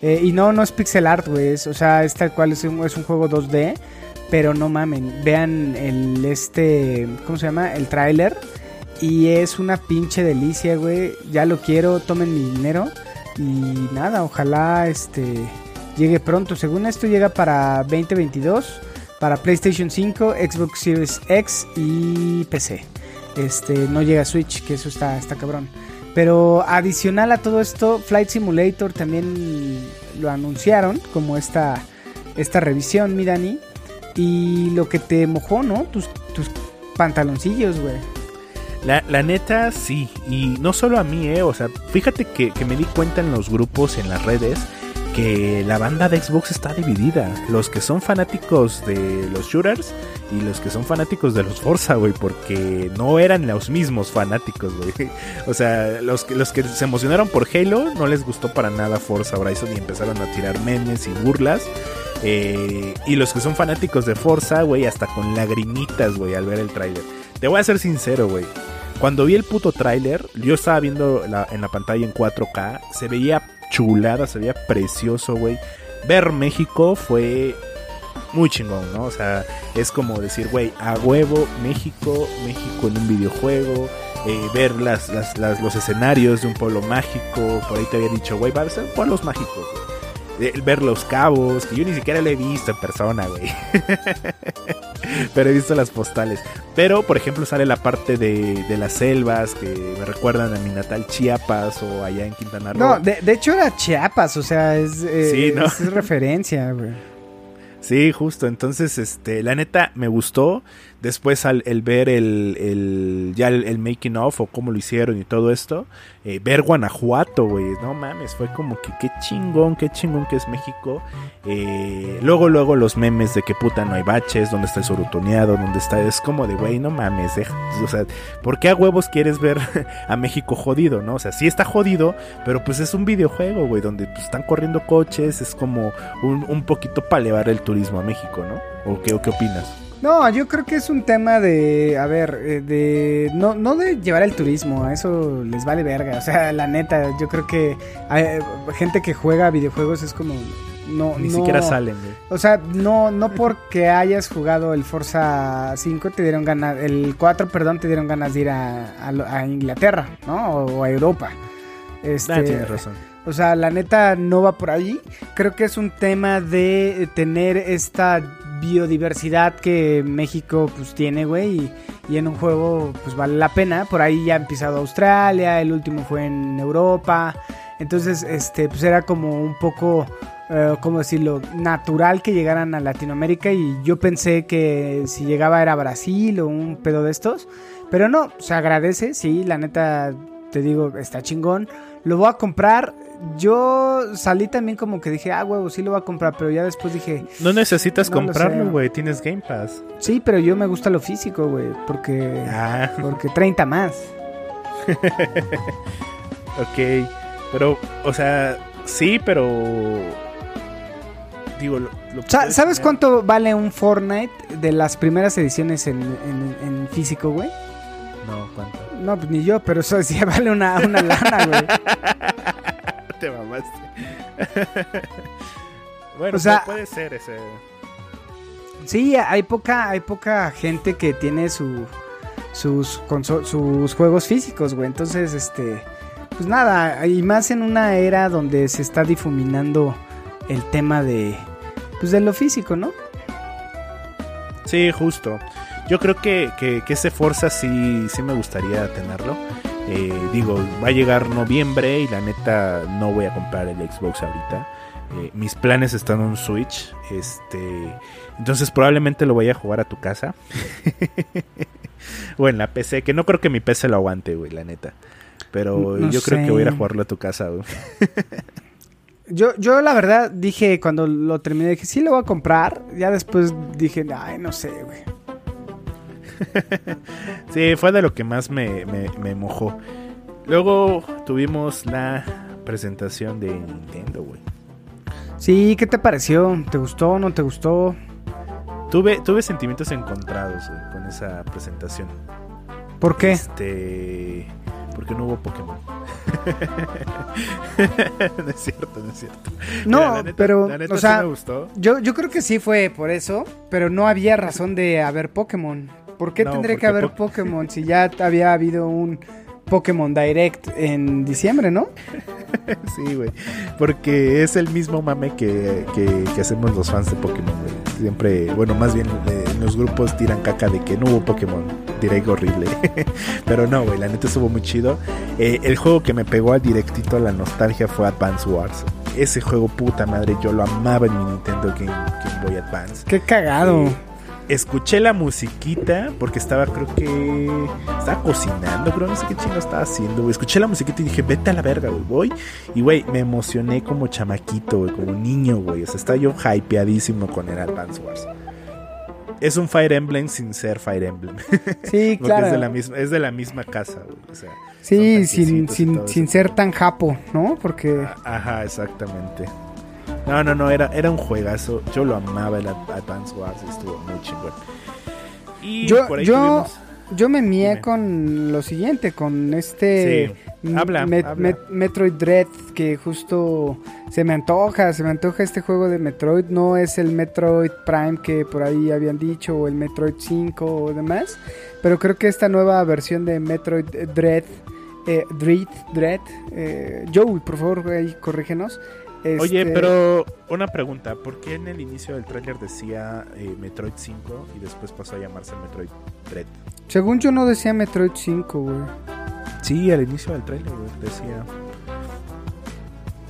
eh, y no no es pixel art güey o sea es tal cual es un, es un juego 2D pero no mamen vean el este cómo se llama el tráiler y es una pinche delicia, güey. Ya lo quiero, tomen mi dinero. Y nada, ojalá este llegue pronto. Según esto llega para 2022, para PlayStation 5, Xbox Series X y PC. Este, no llega a Switch, que eso está, está cabrón. Pero adicional a todo esto, Flight Simulator también lo anunciaron como esta, esta revisión, mi Dani. Y lo que te mojó, ¿no? Tus, tus pantaloncillos, güey. La, la neta, sí. Y no solo a mí, ¿eh? O sea, fíjate que, que me di cuenta en los grupos, en las redes, que la banda de Xbox está dividida. Los que son fanáticos de los shooters y los que son fanáticos de los Forza, güey, porque no eran los mismos fanáticos, güey. O sea, los que, los que se emocionaron por Halo no les gustó para nada Forza Horizon y empezaron a tirar memes y burlas. Eh, y los que son fanáticos de Forza, güey, hasta con lagrimitas, güey, al ver el tráiler. Te voy a ser sincero, güey. Cuando vi el puto tráiler, yo estaba viendo en la pantalla en 4K, se veía chulada, se veía precioso, güey. Ver México fue muy chingón, ¿no? O sea, es como decir, güey, a huevo, México, México en un videojuego, eh, ver las, las- las- los escenarios de un pueblo mágico, por ahí te había dicho, güey, va a ser pueblos mágicos, güey. Ver los cabos, que yo ni siquiera lo he visto en persona, güey. Pero he visto las postales. Pero, por ejemplo, sale la parte de, de las selvas que me recuerdan a mi natal Chiapas o allá en Quintana Roo. No, de, de hecho era Chiapas, o sea, es, eh, Sí, ¿no? es referencia, güey. Sí, justo. Entonces, este, la neta me gustó. Después al el ver el, el ya el, making of o cómo lo hicieron y todo esto, eh, ver Guanajuato, güey, no mames, fue como que qué chingón, qué chingón que es México. Eh, luego, luego los memes de que puta no hay baches, dónde está el sorutoneado, dónde está, es como de güey, no mames, o sea, ¿por qué a huevos quieres ver a México jodido, no? O sea, sí está jodido, pero pues es un videojuego, güey, donde pues, están corriendo coches, es como un, un poquito para elevar el turismo a México, ¿no? ¿O qué, o qué opinas? No, yo creo que es un tema de, a ver, eh, de, no, no de llevar el turismo, a eso les vale verga, o sea, la neta, yo creo que hay, gente que juega videojuegos es como, no, Ni no- siquiera salen, güey. O sea, no, no porque hayas jugado el Forza 5 te dieron ganas, el 4, perdón, te dieron ganas de ir a, a lo- a Inglaterra, ¿no? O a Europa. Este, Ah, tienes razón. o sea, la neta no va por ahí. Creo que es un tema de tener esta biodiversidad que México pues tiene, güey, y, en un juego pues vale la pena. Por ahí ya ha empezado Australia, el último fue en Europa. Entonces, este, pues era como un poco, eh, ¿cómo decirlo? Natural que llegaran a Latinoamérica y yo pensé que si llegaba era Brasil o un pedo de estos. Pero no, se agradece, sí, la neta, te digo, está chingón. Lo voy a comprar. Yo salí también como que dije, ah, huevo, sí lo voy a comprar, pero ya después dije, No necesitas No comprarlo, güey. Tienes Game Pass. sí, pero yo me gusta lo físico, güey, porque, Ah, porque 30 más. ok. Pero, o sea, sí, pero. Digo, lo, ¿Sabes tener- cuánto vale un Fortnite de las primeras ediciones en, en- en físico, güey? No, cuánto. No, pues ni yo, pero eso sí vale una, una lana, güey. Te mamaste. bueno, O sea- puede ser ese. Sí, hay poca, hay poca gente que tiene su, sus, sus juegos físicos, güey. Entonces, este, pues nada, y más en una era donde se está difuminando el tema de, pues de lo físico, ¿no? Sí, justo. Yo creo que, que, que ese Forza sí, sí me gustaría tenerlo. Eh, digo, va a llegar noviembre y la neta no voy a comprar el Xbox ahorita. Eh, mis planes están en un Switch. Este, entonces probablemente lo vaya a jugar a tu casa. o en la PC, que no creo que mi PC lo aguante, güey, la neta. Pero No yo creo que voy a ir a jugarlo a tu casa, güey. Yo, yo la verdad dije, cuando lo terminé, dije, sí lo voy a comprar. Ya después dije, ay, no sé, güey. Sí, fue de lo que más me, me, me mojó. Luego tuvimos la presentación de Nintendo, güey. Sí, ¿qué te pareció? ¿Te gustó? ¿No te gustó? Tuve, tuve sentimientos encontrados con esa presentación. ¿Por qué? Este. Porque no hubo Pokémon. no es cierto, no es cierto. No, Mira, la neta- pero, la neta o sí sea, me gustó. Yo, yo creo que sí fue por eso, pero no había razón de haber Pokémon. ¿Por qué No, tendría que haber Po- Pokémon si ya había habido un Pokémon Direct en diciembre, no? Sí, güey. Porque es el mismo mame que, que, que hacemos los fans de Pokémon, güey. Siempre, bueno, más bien eh, en los grupos tiran caca de que no hubo Pokémon. direct horrible. Pero no, güey, la neta estuvo muy chido. Eh, el juego que me pegó al directito a la nostalgia fue Advance Wars. Ese juego, puta madre, yo lo amaba en mi Nintendo Game, Game Boy Advance. Qué cagado. Eh, escuché la musiquita porque estaba, creo que. Estaba cocinando, creo, no sé qué chingo estaba haciendo, güey. Escuché la musiquita y dije, vete a la verga, güey, voy. Y, güey, me emocioné como chamaquito, güey, como niño, güey. O sea, estaba yo hypeadísimo con el Advance Wars. Es un Fire Emblem sin ser Fire Emblem. Sí, claro. Es de la misma, es de la misma casa, güey. O sea, Sí, sin, sin, sin ser tan japo, ¿no? Porque Ajá, exactamente. No, no, no, era, era un juegazo. Yo lo amaba el Ad- Advance Wars, estuvo muy chingón. Y yo, por ahí yo, tuvimos- yo me mié Dime. con lo siguiente, con este Sí, habla, Met- habla. Met- Metroid Dread, que justo se me antoja, se me antoja este juego de Metroid, no es el Metroid Prime que por ahí habían dicho, o el Metroid 5 o demás, pero creo que esta nueva versión de Metroid Dread, eh, Dread, Dread, eh, Joe, por favor, ahí corrígenos. Oye, Este, pero una pregunta, ¿por qué en el inicio del tráiler decía eh, Metroid 5 y después pasó a llamarse Metroid Dread? Según yo no decía Metroid 5, güey. Sí, al inicio del tráiler güey, decía,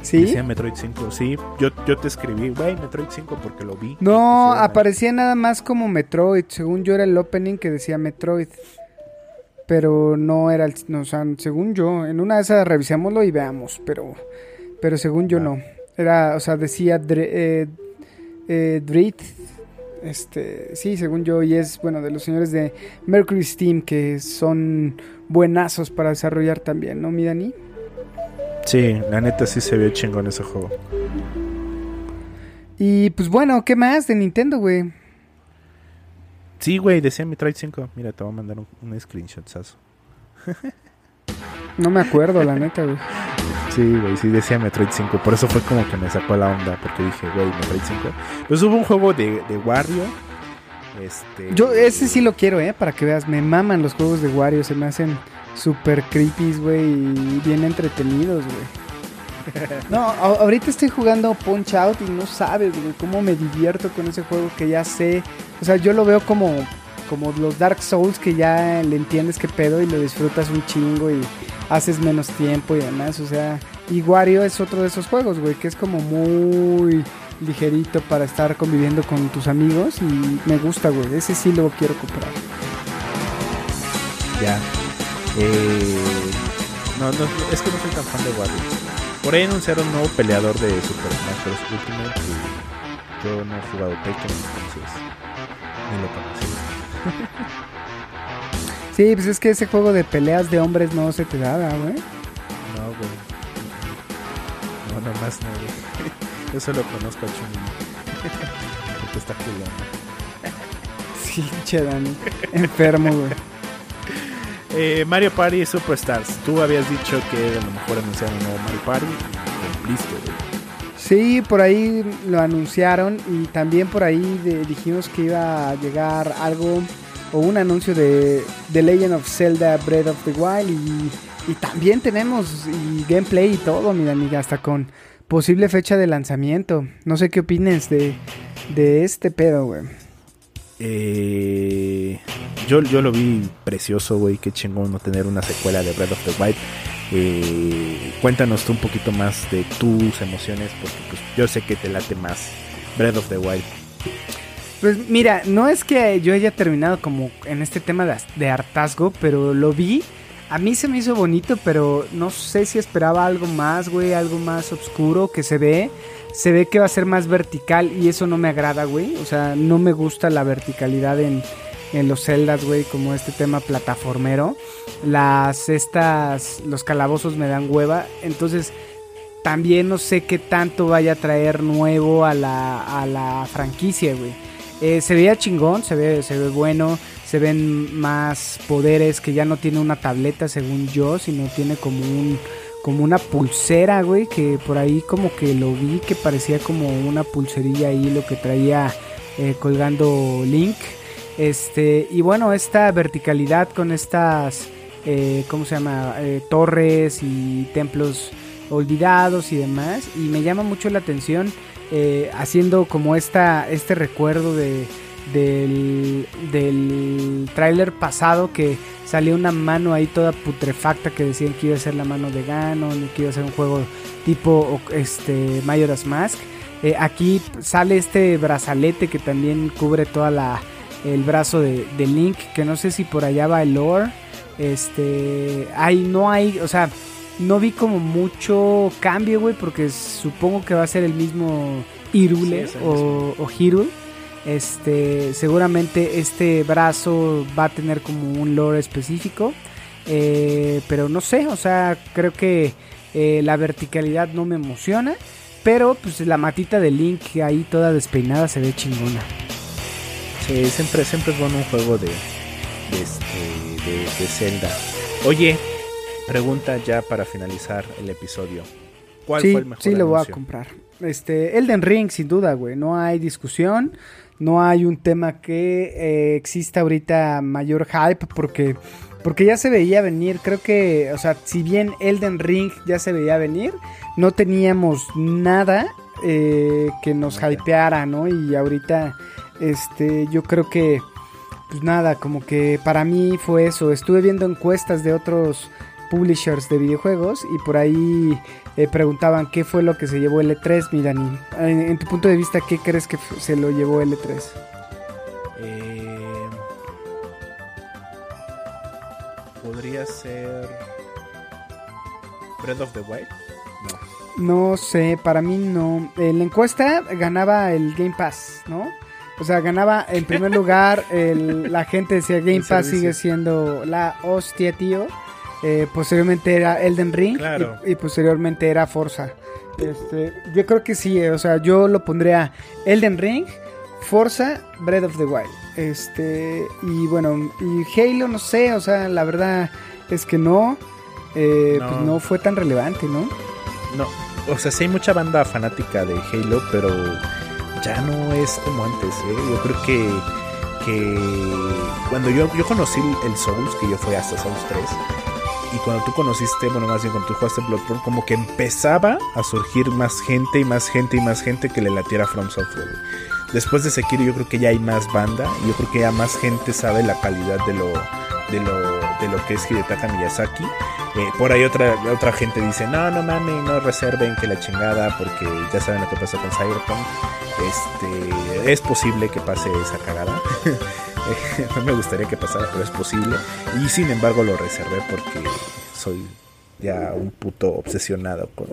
¿Sí? decía Metroid 5. Sí, yo, yo te escribí, güey, Metroid 5 porque lo vi. No, ahí. aparecía nada más como Metroid. Según yo era el opening que decía Metroid. Pero no era el... No, o sea, según yo, en una de esas revisémoslo y veamos. Pero, pero según yo no. Era, o sea, decía Dre- eh, eh, Dread. Este, sí, según yo, y es, bueno, de los señores de Mercury Steam, que son buenazos para desarrollar también, ¿no, mi Dani? Sí, la neta sí se vio chingón ese juego. Y pues bueno, ¿qué más de Nintendo, güey? Sí, güey, decía Metroid 5. Mira, te voy a mandar un, un screenshotazo. No me acuerdo, la neta, güey. Sí, güey, sí decía Metroid 5. Por eso fue como que me sacó la onda. Porque dije, güey, Metroid 5. Pues hubo un juego de, de Wario. Este. Yo ese sí lo quiero, ¿eh? Para que veas, me maman los juegos de Wario, se me hacen super creepy, güey, y bien entretenidos, güey. No, ahorita estoy jugando Punch Out y no sabes, güey, cómo me divierto con ese juego que ya sé. O sea, yo lo veo como, como los Dark Souls que ya le entiendes qué pedo y lo disfrutas un chingo y haces menos tiempo y demás. O sea, y Wario es otro de esos juegos, güey, que es como muy ligerito para estar conviviendo con tus amigos y me gusta, güey. Ese sí lo quiero comprar. Ya. Eh, no, no, es que no soy tan fan de Wario. Por ahí anunciaron un nuevo peleador de Super Smash Bros. Ultimate. y yo no he jugado Tekken, entonces. Ni lo conocí. Sí, pues es que ese juego de peleas de hombres no se te da, güey. No, güey. No, nomás no, güey. Yo solo conozco a Chun-Li. Porque está culando. Sí, che, Dani. Enfermo, güey. Eh, Mario Party Superstars. Tú habías dicho que a lo mejor anunciaron un nuevo Mario Party y cumpliste, güey. Sí, por ahí lo anunciaron y también por ahí de- dijimos que iba a llegar algo o un anuncio de The Legend of Zelda Breath of the Wild y, también tenemos gameplay y todo, mira, amiga, hasta con posible fecha de lanzamiento. No sé qué opines de, de este pedo, güey. Eh, yo, yo lo vi precioso, güey. Qué chingón no tener una secuela de Breath of the Wild. Eh, cuéntanos tú un poquito más de tus emociones, porque pues, yo sé que te late más Breath of the Wild. Pues mira, no es que yo haya terminado como en este tema de, hartazgo, pero lo vi. A mí se me hizo bonito, pero no sé si esperaba algo más, güey, algo más oscuro que se ve. Se ve que va a ser más vertical y eso no me agrada, güey. O sea, no me gusta la verticalidad en, en los celdas, güey, como este tema plataformero. Las, estas, los calabozos me dan hueva. Entonces, también no sé qué tanto vaya a traer nuevo a la, a la franquicia, güey. Eh, se veía chingón, se ve, se ve bueno, se ven más poderes que ya no tiene una tableta según yo, sino tiene como un como una pulsera, güey, que por ahí como que lo vi que parecía como una pulserilla ahí lo que traía eh, colgando Link. Este, y bueno, esta verticalidad con estas eh, ¿cómo se llama? Eh, torres y templos olvidados y demás. Y me llama mucho la atención eh, haciendo como esta, este recuerdo de, del, del tráiler pasado que salió una mano ahí toda putrefacta que decían que iba a ser la mano de Ganon y que iba a ser un juego tipo este Majora's Mask. Eh, aquí sale este brazalete que también cubre toda la el brazo de, de, Link, que no sé si por allá va el lore. Este, hay no hay, o sea, no vi como mucho cambio, güey, porque supongo que va a ser el mismo Hirule o, o Hirule. Este, seguramente este brazo va a tener como un lore específico. Eh, pero no sé, o sea, creo que eh, la verticalidad no me emociona. Pero pues la matita de Link ahí toda despeinada se ve chingona. Sí, siempre, siempre es bueno un juego de, de, este, de, de Zelda. Oye, pregunta ya para finalizar el episodio. ¿Cuál sí, fue el mejor Sí, lo voy a anuncio? comprar. Este, Elden Ring, sin duda, güey. No hay discusión. No hay un tema que eh, exista ahorita mayor hype porque, porque ya se veía venir. Creo que, o sea, si bien Elden Ring ya se veía venir, no teníamos nada eh, que nos hypeara, ¿no? Y ahorita, este, yo creo que, pues nada, como que para mí fue eso. Estuve viendo encuestas de otros publishers de videojuegos y por ahí eh, preguntaban qué fue lo que se llevó L3, mi Dani. En, en, tu punto de vista, ¿qué crees que se lo llevó L3? Eh, podría ser Breath of the Wild. No. no sé, para mí no. En la encuesta ganaba el Game Pass, ¿no? O sea, ganaba en primer lugar, el, la gente decía Game Pass sigue siendo la hostia, tío. Eh, posteriormente era Elden Ring Claro. y, y posteriormente era Forza. Este, yo creo que sí, eh, o sea, yo lo pondría Elden Ring, Forza, Breath of the Wild. Este, y bueno, y Halo, no sé, o sea, la verdad es que no, eh, No. pues no fue tan relevante, ¿no? No, o sea, sí hay mucha banda fanática de Halo, pero ya no es como antes, ¿eh? Yo creo que, que cuando yo, yo conocí el Souls, que yo fui hasta Souls 3, y cuando tú conociste, bueno, más bien cuando tú jugaste Bloodborne, como que empezaba a surgir más gente y más gente y más gente que le latiera From Software. Después de Sekiro yo creo que ya hay más banda, y yo creo que ya más gente sabe la calidad de lo, de lo, de lo que es Hidetaka Miyazaki. Eh, por ahí otra, otra gente dice, no, no mames, no reserven que la chingada, porque ya saben lo que pasó con Cyberpunk. Este, es posible que pase esa cagada. Eh, no me gustaría que pasara, pero es posible. Y sin embargo lo reservé porque soy ya un puto obsesionado con,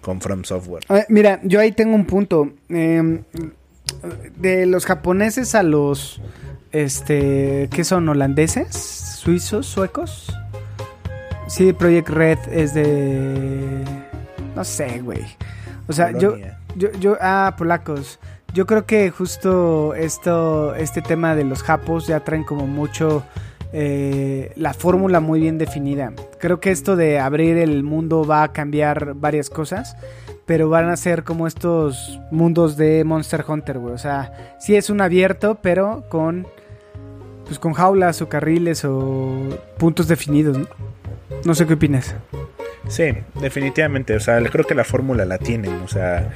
con From Software. Mira, yo ahí tengo un punto. Eh, de los japoneses a los, este, ¿qué son? ¿Holandeses? ¿Suizos? ¿Suecos? Sí, Project Red es de... No sé, güey. O sea, yo, yo, yo, ah, polacos. Yo creo que justo esto, este tema de los japos ya traen como mucho eh, la fórmula muy bien definida. Creo que esto de abrir el mundo va a cambiar varias cosas, pero van a ser como estos mundos de Monster Hunter, güey. O sea, sí es un abierto, pero con, pues con jaulas o carriles o puntos definidos, ¿no? No sé qué opinas. Sí, definitivamente. O sea, creo que la fórmula la tienen. O sea,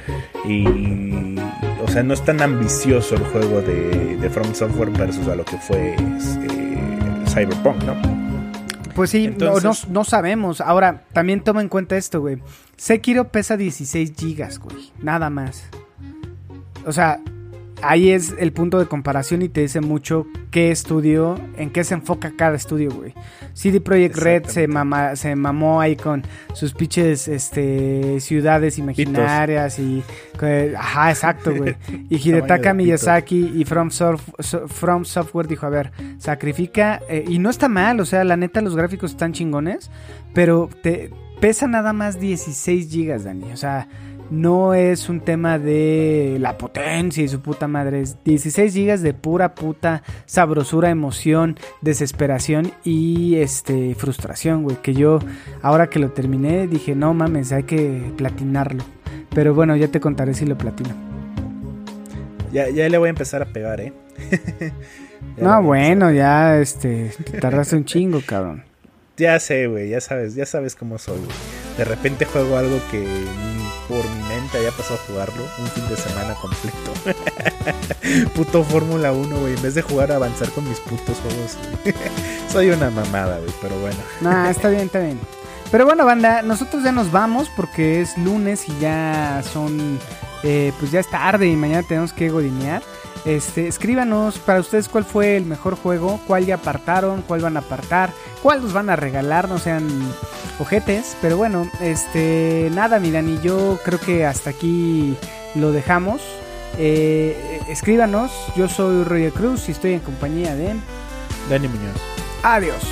y. O sea, no es tan ambicioso el juego de, de From Software versus a lo que fue eh, Cyberpunk, ¿no? Pues sí, no- Entonces- no, no sabemos. Ahora, también toma en cuenta esto, güey. Sekiro pesa 16 gigas, güey. Nada más. O sea, ahí es el punto de comparación y te dice mucho qué estudio, en qué se enfoca cada estudio, güey. CD Projekt Red se, mama- se mamó ahí con sus pinches este, ciudades imaginarias y... ajá, exacto, güey. Y Hidetaka. Miyazaki y From, Sof- So- From Software dijo, a ver, sacrifica... eh, y no está mal, o sea, la neta los gráficos están chingones, pero te pesa nada más 16 gigas, Dani. O sea, no es un tema de la potencia y su puta madre. Es 16 gigas de pura puta sabrosura, emoción, desesperación y este frustración, güey. Que yo, ahora que lo terminé, dije, no mames, hay que platinarlo. Pero bueno, ya te contaré si lo platino. Ya, ya le voy a empezar a pegar, ¿eh? No, bueno, ya este, te tardaste un chingo, cabrón. Ya sé, güey, ya sabes, ya sabes cómo soy, güey. De repente juego algo que por mi gente haya pasado a jugarlo un fin de semana completo. Puto Fórmula 1, güey. En vez de jugar a avanzar con mis putos juegos. Soy una mamada, güey, pero bueno. Nah, está bien, está bien. Pero bueno, banda, nosotros ya nos vamos porque es lunes y ya son. eh, pues ya es tarde y mañana tenemos que godinear. Este, escríbanos para ustedes cuál fue el mejor juego, cuál ya apartaron, cuál van a apartar, cuál nos van a regalar, no sean ojetes. Pero bueno, este, nada, mi Dani, yo creo que hasta aquí lo dejamos. Eh, escríbanos, yo soy Roger Cruz y estoy en compañía de. Dani Muñoz. Adiós.